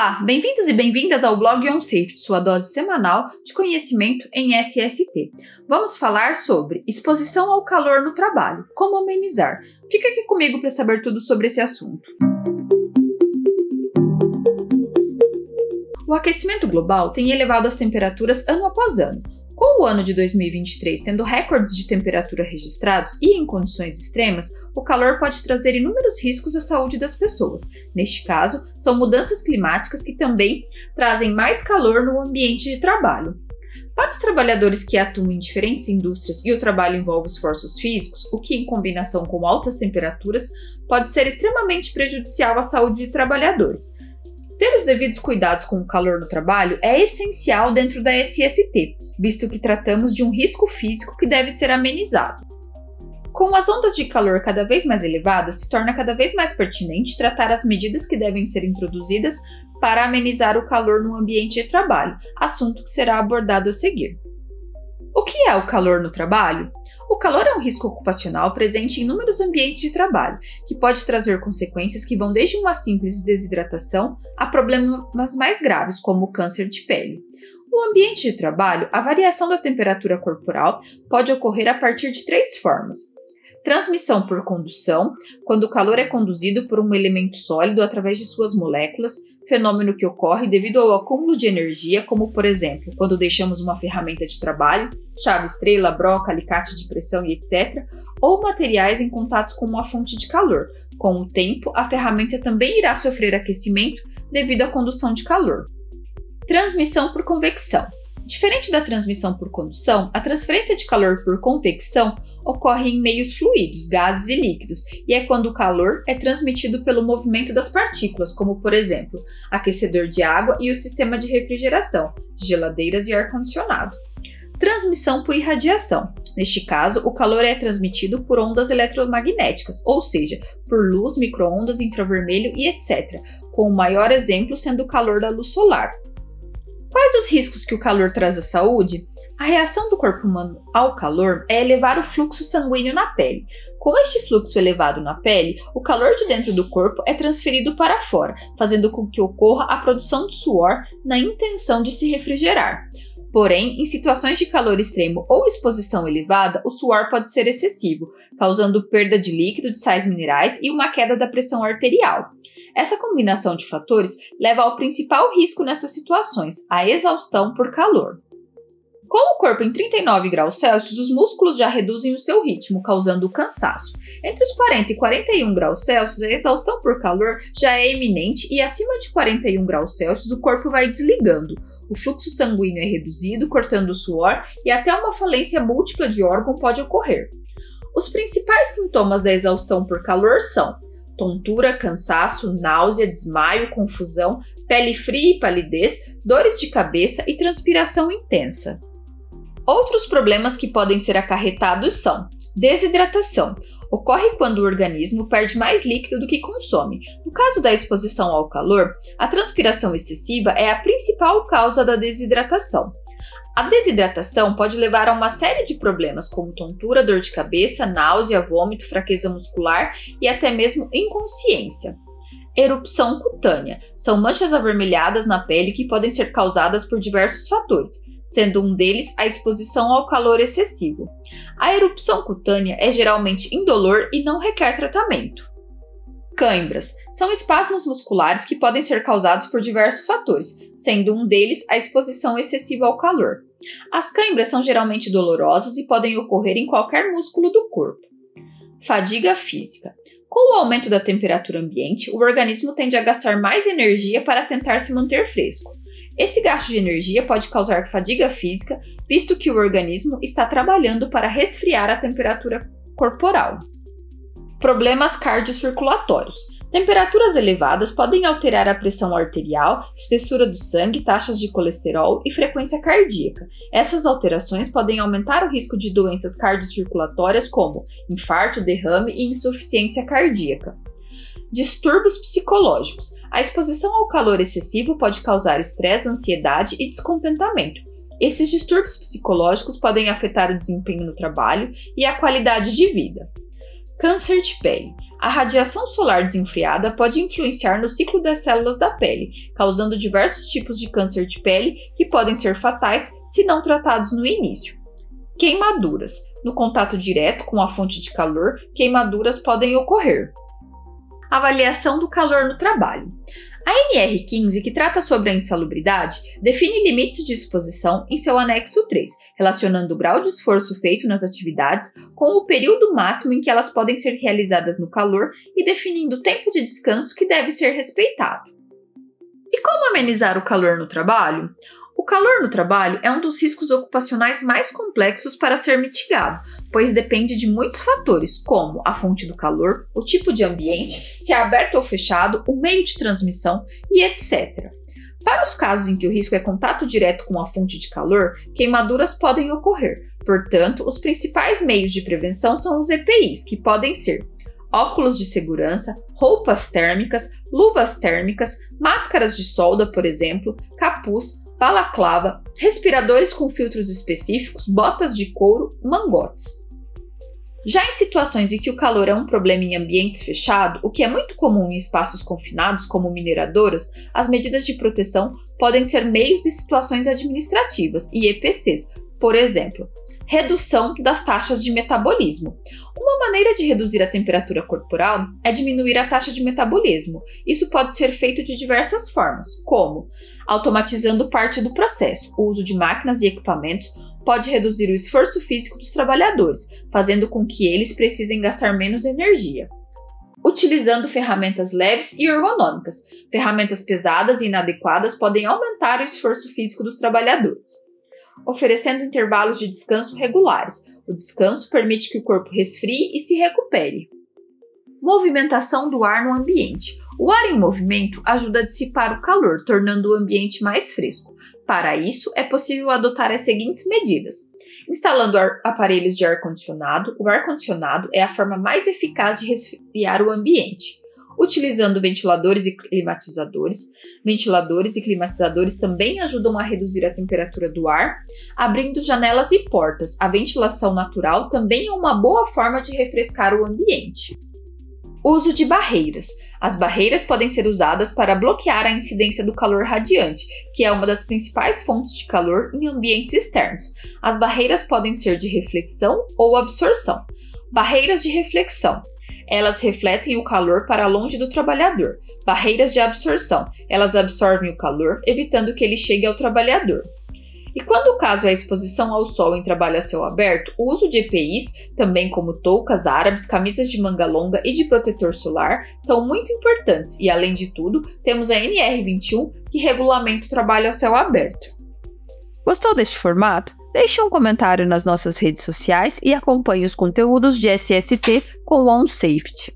Olá, bem-vindos e bem-vindas ao blog OnSafe, sua dose semanal de conhecimento em SST. Vamos falar sobre exposição ao calor no trabalho, como amenizar. Fica aqui comigo para saber tudo sobre esse assunto. O aquecimento global tem elevado as temperaturas ano após ano, com o ano de 2023 tendo recordes de temperatura registrados e em condições extremas, o calor pode trazer inúmeros riscos à saúde das pessoas. Neste caso, são mudanças climáticas que também trazem mais calor no ambiente de trabalho. Para os trabalhadores que atuam em diferentes indústrias e o trabalho envolve esforços físicos, o que, em combinação com altas temperaturas, pode ser extremamente prejudicial à saúde de trabalhadores. Ter os devidos cuidados com o calor no trabalho é essencial dentro da SST, visto que tratamos de um risco físico que deve ser amenizado. Com as ondas de calor cada vez mais elevadas, se torna cada vez mais pertinente tratar as medidas que devem ser introduzidas para amenizar o calor no ambiente de trabalho, assunto que será abordado a seguir. O que é o calor no trabalho? O calor é um risco ocupacional presente em inúmeros ambientes de trabalho, que pode trazer consequências que vão desde uma simples desidratação a problemas mais graves, como o câncer de pele. No ambiente de trabalho, a variação da temperatura corporal pode ocorrer a partir de três formas. Transmissão por condução, quando o calor é conduzido por um elemento sólido através de suas moléculas, fenômeno que ocorre devido ao acúmulo de energia, como por exemplo, quando deixamos uma ferramenta de trabalho, chave estrela, broca, alicate de pressão e etc., ou materiais em contato com uma fonte de calor. Com o tempo, a ferramenta também irá sofrer aquecimento devido à condução de calor. Transmissão por convecção. Diferente da transmissão por condução, a transferência de calor por convecção ocorre em meios fluidos, gases e líquidos, e é quando o calor é transmitido pelo movimento das partículas, como por exemplo, aquecedor de água e o sistema de refrigeração, geladeiras e ar-condicionado. Transmissão por irradiação. Neste caso, o calor é transmitido por ondas eletromagnéticas, ou seja, por luz, microondas, infravermelho e etc., com o maior exemplo sendo o calor da luz solar, Quais os riscos que o calor traz à saúde? A reação do corpo humano ao calor é elevar o fluxo sanguíneo na pele. Com este fluxo elevado na pele, o calor de dentro do corpo é transferido para fora, fazendo com que ocorra a produção de suor na intenção de se refrigerar. Porém, em situações de calor extremo ou exposição elevada, o suor pode ser excessivo, causando perda de líquido de sais minerais e uma queda da pressão arterial. Essa combinação de fatores leva ao principal risco nessas situações, a exaustão por calor. Com o corpo em 39 graus Celsius, os músculos já reduzem o seu ritmo, causando cansaço. Entre os 40 e 41 graus Celsius, a exaustão por calor já é eminente e acima de 41 graus Celsius o corpo vai desligando. O fluxo sanguíneo é reduzido, cortando o suor e até uma falência múltipla de órgão pode ocorrer. Os principais sintomas da exaustão por calor são tontura, cansaço, náusea, desmaio, confusão, pele fria e palidez, dores de cabeça e transpiração intensa. Outros problemas que podem ser acarretados são desidratação. Ocorre quando o organismo perde mais líquido do que consome. No caso da exposição ao calor, a transpiração excessiva é a principal causa da desidratação. A desidratação pode levar a uma série de problemas, como tontura, dor de cabeça, náusea, vômito, fraqueza muscular e até mesmo inconsciência. Erupção cutânea são manchas avermelhadas na pele que podem ser causadas por diversos fatores, sendo um deles a exposição ao calor excessivo. A erupção cutânea é geralmente indolor e não requer tratamento. Cãibras são espasmos musculares que podem ser causados por diversos fatores, sendo um deles a exposição excessiva ao calor. As cãibras são geralmente dolorosas e podem ocorrer em qualquer músculo do corpo. Fadiga física. Com o aumento da temperatura ambiente, o organismo tende a gastar mais energia para tentar se manter fresco. Esse gasto de energia pode causar fadiga física, visto que o organismo está trabalhando para resfriar a temperatura corporal. Problemas cardiocirculatórios. Temperaturas elevadas podem alterar a pressão arterial, espessura do sangue, taxas de colesterol e frequência cardíaca. Essas alterações podem aumentar o risco de doenças cardiocirculatórias como infarto, derrame e insuficiência cardíaca. Distúrbios psicológicos. A exposição ao calor excessivo pode causar estresse, ansiedade e descontentamento. Esses distúrbios psicológicos podem afetar o desempenho no trabalho e a qualidade de vida. Câncer de pele. A radiação solar desenfreada pode influenciar no ciclo das células da pele, causando diversos tipos de câncer de pele que podem ser fatais se não tratados no início. Queimaduras. No contato direto com a fonte de calor, queimaduras podem ocorrer. Avaliação do calor no trabalho. A NR15, que trata sobre a insalubridade, define limites de exposição em seu anexo 3, relacionando o grau de esforço feito nas atividades com o período máximo em que elas podem ser realizadas no calor e definindo o tempo de descanso que deve ser respeitado. E como amenizar o calor no trabalho? O calor no trabalho é um dos riscos ocupacionais mais complexos para ser mitigado, pois depende de muitos fatores, como a fonte do calor, o tipo de ambiente, se é aberto ou fechado, o meio de transmissão e etc. Para os casos em que o risco é contato direto com a fonte de calor, queimaduras podem ocorrer. Portanto, os principais meios de prevenção são os EPIs, que podem ser óculos de segurança, roupas térmicas, luvas térmicas, máscaras de solda, por exemplo, capuz, balaclava, respiradores com filtros específicos, botas de couro, mangotes. Já em situações em que o calor é um problema em ambientes fechados, o que é muito comum em espaços confinados, como mineradoras, as medidas de proteção podem ser meios de situações administrativas e EPCs, por exemplo, redução das taxas de metabolismo. Uma maneira de reduzir a temperatura corporal é diminuir a taxa de metabolismo. Isso pode ser feito de diversas formas, como automatizando parte do processo. O uso de máquinas e equipamentos pode reduzir o esforço físico dos trabalhadores, fazendo com que eles precisem gastar menos energia utilizando ferramentas leves e ergonômicas. Ferramentas pesadas e inadequadas podem aumentar o esforço físico dos trabalhadores oferecendo intervalos de descanso regulares. O descanso permite que o corpo resfrie e se recupere. Movimentação do ar no ambiente. O ar em movimento ajuda a dissipar o calor, tornando o ambiente mais fresco. Para isso, é possível adotar as seguintes medidas: instalando aparelhos de ar-condicionado. O ar-condicionado é a forma mais eficaz de resfriar o ambiente utilizando ventiladores e climatizadores. Ventiladores e climatizadores também ajudam a reduzir a temperatura do ar, abrindo janelas e portas. A ventilação natural também é uma boa forma de refrescar o ambiente. Uso de barreiras. As barreiras podem ser usadas para bloquear a incidência do calor radiante, que é uma das principais fontes de calor em ambientes externos. As barreiras podem ser de reflexão ou absorção. Barreiras de reflexão elas refletem o calor para longe do trabalhador. Barreiras de absorção. Elas absorvem o calor, evitando que ele chegue ao trabalhador. E quando o caso é a exposição ao sol em trabalho a céu aberto, o uso de EPIs, também como toucas árabes, camisas de manga longa e de protetor solar, são muito importantes e, além de tudo, temos a NR21 que regulamenta o trabalho a céu aberto. Gostou deste formato? Deixe um comentário nas nossas redes sociais e acompanhe os conteúdos de SST com OnSafety.